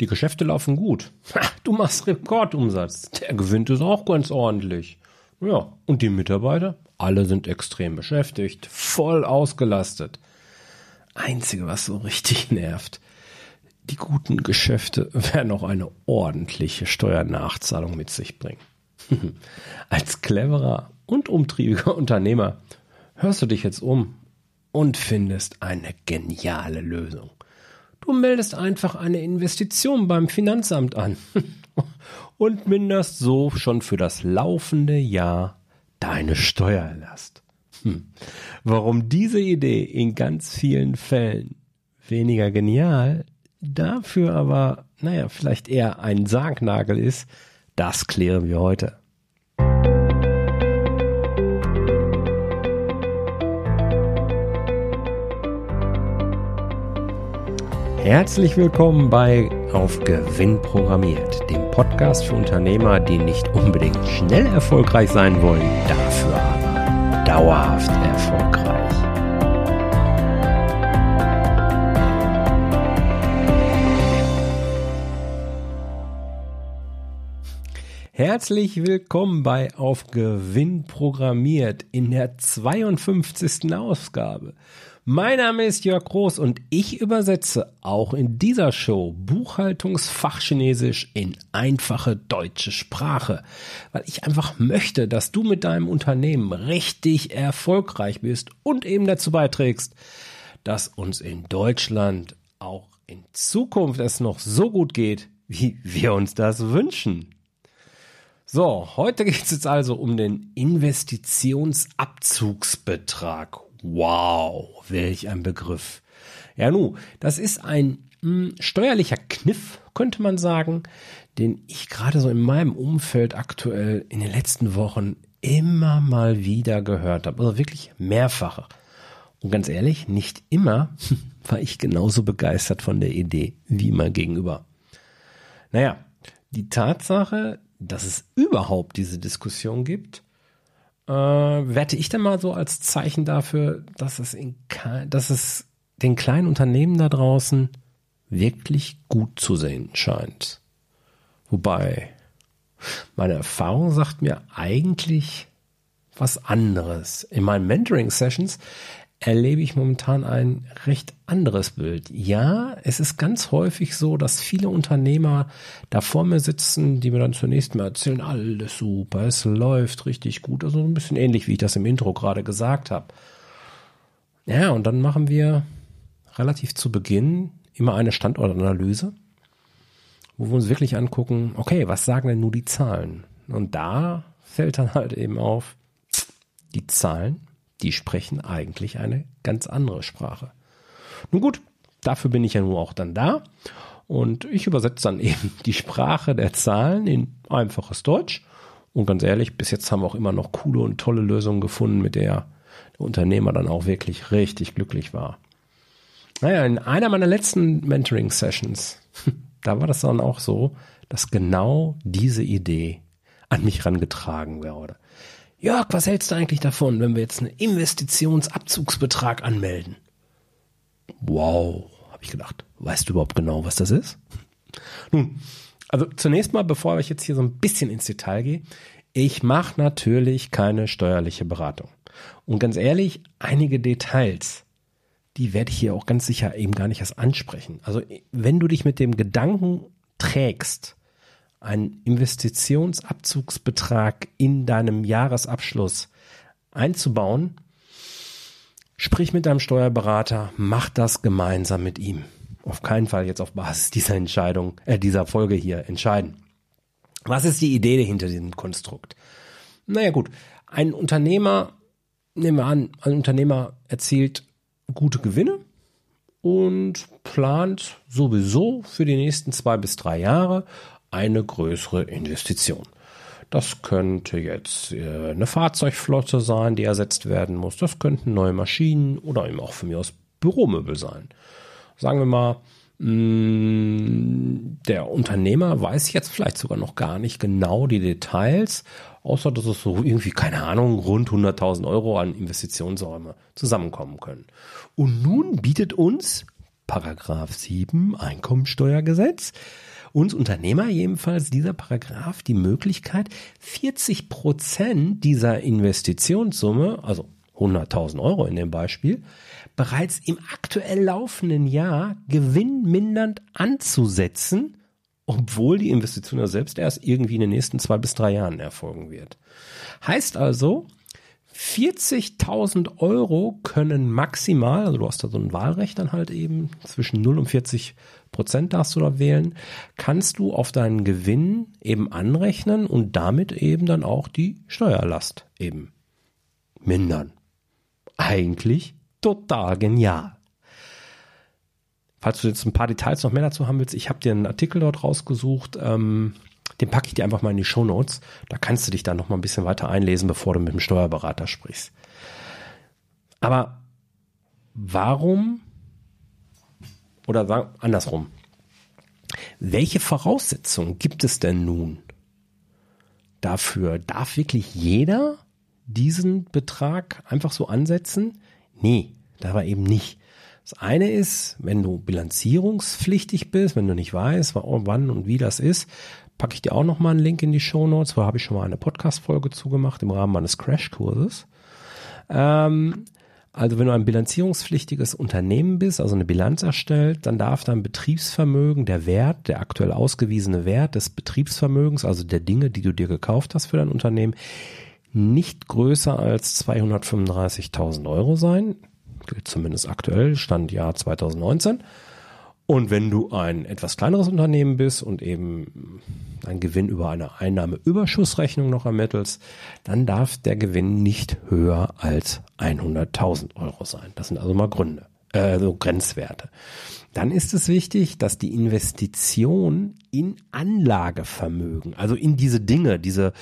Die Geschäfte laufen gut. Du machst Rekordumsatz. Der Gewinn ist auch ganz ordentlich. Ja, und die Mitarbeiter? Alle sind extrem beschäftigt, voll ausgelastet. Einzige, was so richtig nervt, die guten Geschäfte werden auch eine ordentliche Steuernachzahlung mit sich bringen. Als cleverer und umtriebiger Unternehmer hörst du dich jetzt um und findest eine geniale Lösung. Du meldest einfach eine Investition beim Finanzamt an und minderst so schon für das laufende Jahr deine Steuerlast. Hm. Warum diese Idee in ganz vielen Fällen weniger genial, dafür aber, naja, vielleicht eher ein Sargnagel ist, das klären wir heute. Herzlich willkommen bei Auf Gewinn programmiert, dem Podcast für Unternehmer, die nicht unbedingt schnell erfolgreich sein wollen, dafür aber dauerhaft erfolgreich. Herzlich willkommen bei Auf Gewinn programmiert in der 52. Ausgabe. Mein Name ist Jörg Groß und ich übersetze auch in dieser Show Buchhaltungsfachchinesisch in einfache deutsche Sprache, weil ich einfach möchte, dass du mit deinem Unternehmen richtig erfolgreich bist und eben dazu beiträgst, dass uns in Deutschland auch in Zukunft es noch so gut geht, wie wir uns das wünschen. So, heute geht es jetzt also um den Investitionsabzugsbetrag Wow, welch ein Begriff. Ja, nu, das ist ein mh, hm, steuerlicher Kniff, könnte man sagen, den ich gerade so in meinem Umfeld aktuell in den letzten Wochen immer mal wieder gehört habe. Also wirklich mehrfach. Und ganz ehrlich, nicht immer war ich genauso begeistert von der Idee wie mein Gegenüber. Naja, die Tatsache, dass es überhaupt diese Diskussion gibt, äh, werte ich dann mal so als Zeichen dafür, dass es, in, dass es den kleinen Unternehmen da draußen wirklich gut zu sehen scheint. Wobei, meine Erfahrung sagt mir eigentlich was anderes. In meinen Mentoring-Sessions erlebe ich momentan ein recht anderes Bild. Ja, es ist ganz häufig so, dass viele Unternehmer da vor mir sitzen, die mir dann zunächst mal erzählen, alles super, es läuft richtig gut. Also ein bisschen ähnlich, wie ich das im Intro gerade gesagt habe. Ja, und dann machen wir relativ zu Beginn immer eine Standortanalyse, wo wir uns wirklich angucken, okay, was sagen denn nur die Zahlen? Und da fällt dann halt eben auf, die Zahlen die sprechen eigentlich eine ganz andere Sprache. Nun gut, dafür bin ich ja nur auch dann da. Und ich übersetze dann eben die Sprache der Zahlen in einfaches Deutsch. Und ganz ehrlich, bis jetzt haben wir auch immer noch coole und tolle Lösungen gefunden, mit der der Unternehmer dann auch wirklich richtig glücklich war. Naja, in einer meiner letzten Mentoring-Sessions, da war das dann auch so, dass genau diese Idee an mich rangetragen wurde. Jörg, was hältst du eigentlich davon, wenn wir jetzt einen Investitionsabzugsbetrag anmelden? Wow, habe ich gedacht. Weißt du überhaupt genau, was das ist? Nun, also zunächst mal, bevor ich jetzt hier so ein bisschen ins Detail gehe, ich mache natürlich keine steuerliche Beratung. Und ganz ehrlich, einige Details, die werde ich hier auch ganz sicher eben gar nicht erst ansprechen. Also wenn du dich mit dem Gedanken trägst, einen Investitionsabzugsbetrag in deinem Jahresabschluss einzubauen, sprich mit deinem Steuerberater, mach das gemeinsam mit ihm. Auf keinen Fall jetzt auf Basis dieser Entscheidung, äh, dieser Folge hier entscheiden. Was ist die Idee hinter diesem Konstrukt? Naja gut, ein Unternehmer, nehmen wir an, ein Unternehmer erzielt gute Gewinne und plant sowieso für die nächsten zwei bis drei Jahre eine größere Investition. Das könnte jetzt äh, eine Fahrzeugflotte sein, die ersetzt werden muss. Das könnten neue Maschinen oder eben auch von mir aus Büromöbel sein. Sagen wir mal, mm, der Unternehmer weiß jetzt vielleicht sogar noch gar nicht genau die Details, außer dass es so irgendwie, keine Ahnung, rund 100.000 Euro an Investitionsräume zusammenkommen können. Und nun bietet uns Paragraph 7 Einkommensteuergesetz uns Unternehmer jedenfalls dieser Paragraph die Möglichkeit, 40 Prozent dieser Investitionssumme, also 100.000 Euro in dem Beispiel, bereits im aktuell laufenden Jahr gewinnmindernd anzusetzen, obwohl die Investition ja selbst erst irgendwie in den nächsten zwei bis drei Jahren erfolgen wird. Heißt also, 40.000 Euro können maximal, also du hast da so ein Wahlrecht dann halt eben, zwischen 0 und 40 Prozent darfst du da wählen, kannst du auf deinen Gewinn eben anrechnen und damit eben dann auch die Steuerlast eben mindern. Eigentlich total genial. Falls du jetzt ein paar Details noch mehr dazu haben willst, ich habe dir einen Artikel dort rausgesucht, ähm, den packe ich dir einfach mal in die Show Notes. Da kannst du dich dann noch mal ein bisschen weiter einlesen, bevor du mit dem Steuerberater sprichst. Aber warum oder sagen, andersrum. Welche Voraussetzungen gibt es denn nun dafür? Darf wirklich jeder diesen Betrag einfach so ansetzen? Nee, da war eben nicht. Das eine ist, wenn du bilanzierungspflichtig bist, wenn du nicht weißt, wann und wie das ist, packe ich dir auch noch mal einen Link in die Show Notes, wo habe ich schon mal eine Podcast-Folge zugemacht im Rahmen meines Crash-Kurses. Ähm, also wenn du ein bilanzierungspflichtiges Unternehmen bist, also eine Bilanz erstellt, dann darf dein Betriebsvermögen, der Wert, der aktuell ausgewiesene Wert des Betriebsvermögens, also der Dinge, die du dir gekauft hast für dein Unternehmen, nicht größer als 235.000 Euro sein. Gilt zumindest aktuell, Stand Jahr 2019. Und wenn du ein etwas kleineres Unternehmen bist und eben einen Gewinn über eine Einnahmeüberschussrechnung noch ermittelst, dann darf der Gewinn nicht höher als 100.000 Euro sein. Das sind also mal Gründe, äh, so Grenzwerte. Dann ist es wichtig, dass die Investition in Anlagevermögen, also in diese Dinge, diese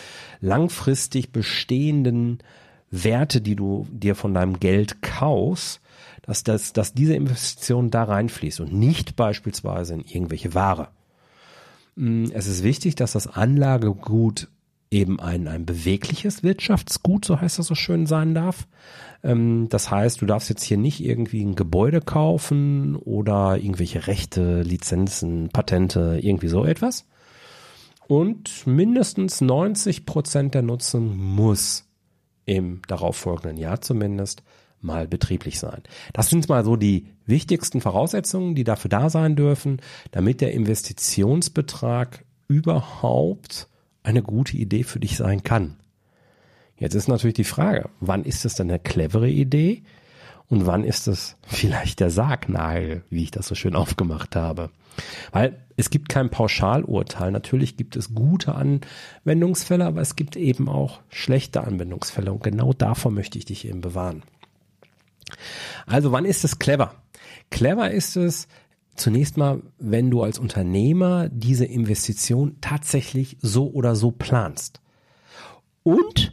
langfristig bestehenden Werte, die du dir von deinem Geld kaufst, dass, das, dass diese Investition da reinfließt und nicht beispielsweise in irgendwelche Ware. Mm, es ist wichtig, dass das Anlagegut eben ein, ein bewegliches Wirtschaftsgut, so heißt das so schön, sein darf. Ähm, das heißt, du darfst jetzt hier nicht irgendwie ein Gebäude kaufen oder irgendwelche Rechte, Lizenzen, Patente, irgendwie so etwas. Und mindestens 90 Prozent der Nutzung muss im darauffolgenden Jahr zumindest mal betrieblich sein. Das sind mal so die wichtigsten Voraussetzungen, die dafür da sein dürfen, damit der Investitionsbetrag überhaupt eine gute Idee für dich sein kann. Jetzt ist natürlich die Frage, wann ist es denn eine clevere Idee und wann ist es vielleicht der Sargnagel, wie ich das so schön aufgemacht habe. Weil es gibt kein Pauschalurteil. Natürlich gibt es gute Anwendungsfälle, aber es gibt eben auch schlechte Anwendungsfälle und genau davor möchte ich dich eben bewahren. Also wann ist es clever? Clever ist es zunächst mal, wenn du als Unternehmer diese Investition tatsächlich so oder so planst. Und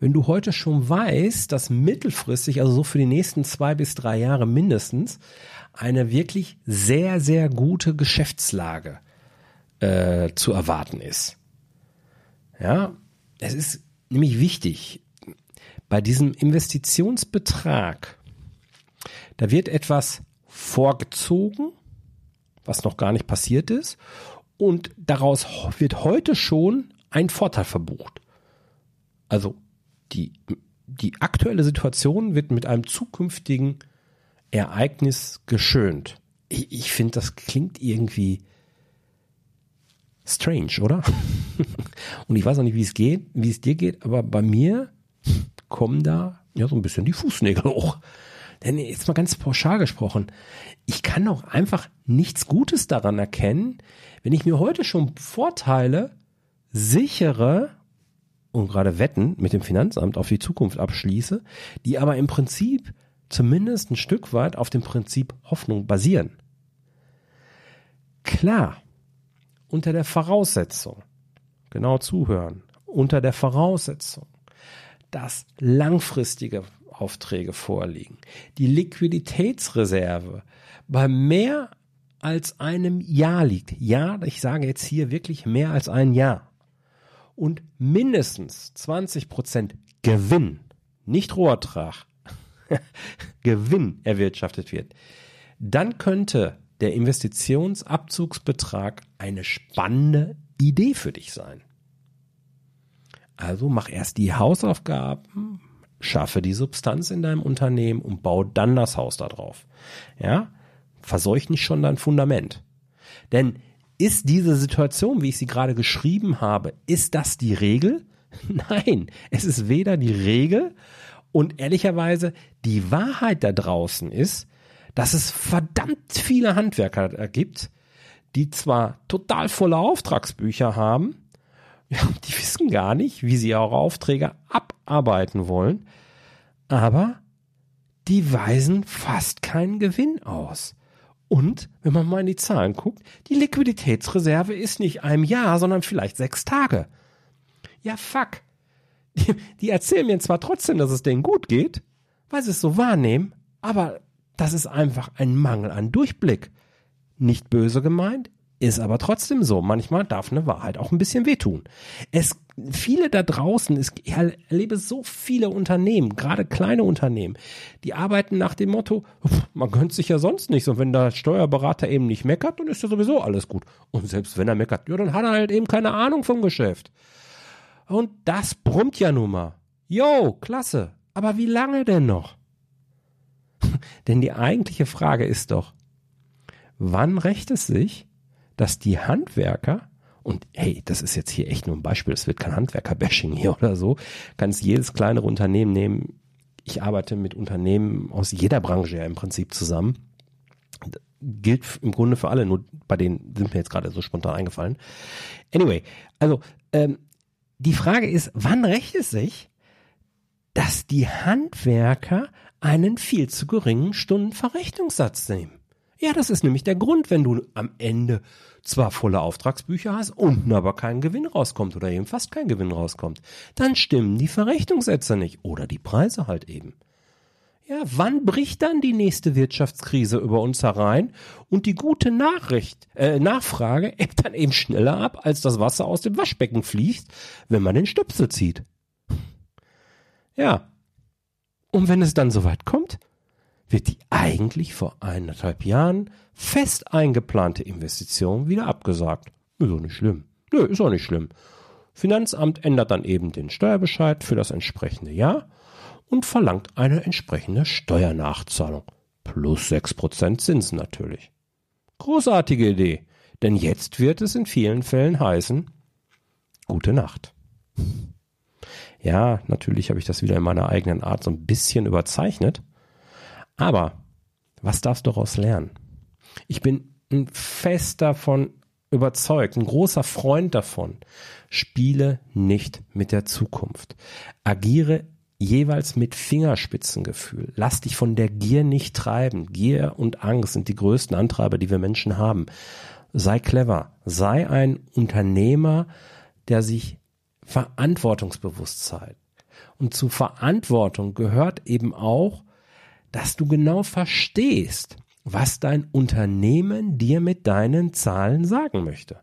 wenn du heute schon weißt, dass mittelfristig, also so für die nächsten zwei bis drei Jahre mindestens, eine wirklich sehr, sehr gute Geschäftslage äh, zu erwarten ist. Ja, es ist nämlich wichtig, bei diesem Investitionsbetrag, da wird etwas vorgezogen, was noch gar nicht passiert ist, und daraus wird heute schon ein Vorteil verbucht. Also die, die aktuelle Situation wird mit einem zukünftigen Ereignis geschönt. Ich, ich finde, das klingt irgendwie strange, oder? und ich weiß auch nicht, wie es geht, wie es dir geht, aber bei mir kommen da ja so ein bisschen die Fußnägel hoch. Denn jetzt mal ganz pauschal gesprochen, ich kann auch einfach nichts Gutes daran erkennen, wenn ich mir heute schon Vorteile sichere und gerade Wetten mit dem Finanzamt auf die Zukunft abschließe, die aber im Prinzip zumindest ein Stück weit auf dem Prinzip Hoffnung basieren. Klar, unter der Voraussetzung, genau zuhören, unter der Voraussetzung, dass langfristige Aufträge vorliegen, die Liquiditätsreserve bei mehr als einem Jahr liegt. Ja, ich sage jetzt hier wirklich mehr als ein Jahr. Und mindestens 20 Prozent Gewinn, nicht Rohertrag, Gewinn erwirtschaftet wird. dann könnte der Investitionsabzugsbetrag eine spannende Idee für dich sein. Also mach erst die Hausaufgaben, schaffe die Substanz in deinem Unternehmen und bau dann das Haus da drauf. Ja, verseuch nicht schon dein Fundament. Denn ist diese Situation, wie ich sie gerade geschrieben habe, ist das die Regel? Nein, es ist weder die Regel und ehrlicherweise die Wahrheit da draußen ist, dass es verdammt viele Handwerker gibt, die zwar total volle Auftragsbücher haben, ja, die wissen gar nicht, wie sie ihre Aufträge abarbeiten wollen, aber die weisen fast keinen Gewinn aus. Und, wenn man mal in die Zahlen guckt, die Liquiditätsreserve ist nicht einem Jahr, sondern vielleicht sechs Tage. Ja, fuck. Die, die erzählen mir zwar trotzdem, dass es denen gut geht, weil sie es so wahrnehmen, aber das ist einfach ein Mangel an Durchblick. Nicht böse gemeint, ist aber trotzdem so. Manchmal darf eine Wahrheit auch ein bisschen wehtun. Es, viele da draußen, ich erlebe so viele Unternehmen, gerade kleine Unternehmen, die arbeiten nach dem Motto, man gönnt sich ja sonst nichts. Und wenn der Steuerberater eben nicht meckert, dann ist ja sowieso alles gut. Und selbst wenn er meckert, ja, dann hat er halt eben keine Ahnung vom Geschäft. Und das brummt ja nun mal. Jo, klasse. Aber wie lange denn noch? Denn die eigentliche Frage ist doch, wann rächt es sich, dass die Handwerker, und hey, das ist jetzt hier echt nur ein Beispiel, es wird kein Handwerker-Bashing hier oder so, kannst jedes kleinere Unternehmen nehmen. Ich arbeite mit Unternehmen aus jeder Branche ja im Prinzip zusammen. Gilt im Grunde für alle, nur bei denen sind mir jetzt gerade so spontan eingefallen. Anyway, also ähm, die Frage ist, wann rächt es sich, dass die Handwerker einen viel zu geringen Stundenverrechnungssatz nehmen. Ja, das ist nämlich der Grund, wenn du am Ende zwar volle Auftragsbücher hast, unten aber kein Gewinn rauskommt oder eben fast kein Gewinn rauskommt. Dann stimmen die Verrechnungssätze nicht oder die Preise halt eben. Ja, wann bricht dann die nächste Wirtschaftskrise über uns herein und die gute Nachricht, äh, Nachfrage ebbt dann eben schneller ab, als das Wasser aus dem Waschbecken fließt, wenn man den Stöpsel zieht. Ja. Und wenn es dann soweit kommt, wird die eigentlich vor eineinhalb Jahren fest eingeplante Investition wieder abgesagt. Ist auch nicht schlimm. Nö, ist auch nicht schlimm. Finanzamt ändert dann eben den Steuerbescheid für das entsprechende Jahr und verlangt eine entsprechende Steuernachzahlung. Plus sechs Prozent Zinsen natürlich. Großartige Idee, denn jetzt wird es in vielen Fällen heißen, gute Nacht. Ja, natürlich habe ich das wieder in meiner eigenen Art so ein bisschen überzeichnet. Aber was darfst du daraus lernen? Ich bin ein fest davon überzeugt, ein großer Freund davon. Spiele nicht mit der Zukunft. Agiere jeweils mit Fingerspitzengefühl. Lass dich von der Gier nicht treiben. Gier und Angst sind die größten Antreiber, die wir Menschen haben. Sei clever. Sei ein Unternehmer, der sich Verantwortungsbewusstsein. Und zu Verantwortung gehört eben auch, dass du genau verstehst, was dein Unternehmen dir mit deinen Zahlen sagen möchte.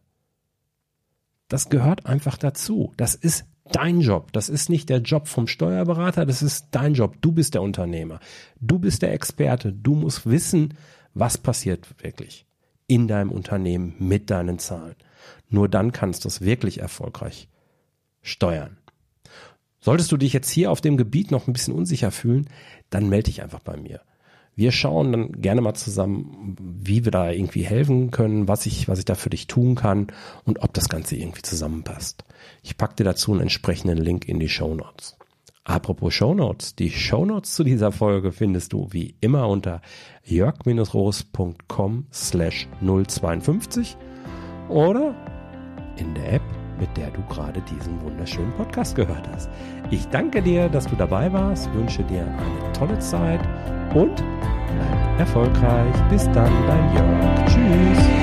Das gehört einfach dazu. Das ist dein Job. Das ist nicht der Job vom Steuerberater, das ist dein Job. Du bist der Unternehmer. Du bist der Experte. Du musst wissen, was passiert wirklich in deinem Unternehmen mit deinen Zahlen. Nur dann kannst du es wirklich erfolgreich steuern. Solltest du dich jetzt hier auf dem Gebiet noch ein bisschen unsicher fühlen, dann melde dich einfach bei mir. Wir schauen dann gerne mal zusammen, wie wir da irgendwie helfen können, was ich, was ich da für dich tun kann und ob das Ganze irgendwie zusammenpasst. Ich packe dir dazu einen entsprechenden Link in die Show Notes. Apropos Show Notes, die Show Notes zu dieser Folge findest du wie immer unter jörg-roos.com slash 052 oder in der App mit der du gerade diesen wunderschönen Podcast gehört hast. Ich danke dir, dass du dabei warst, wünsche dir eine tolle Zeit und bleib erfolgreich. Bis dann, dein Jörg. Tschüss.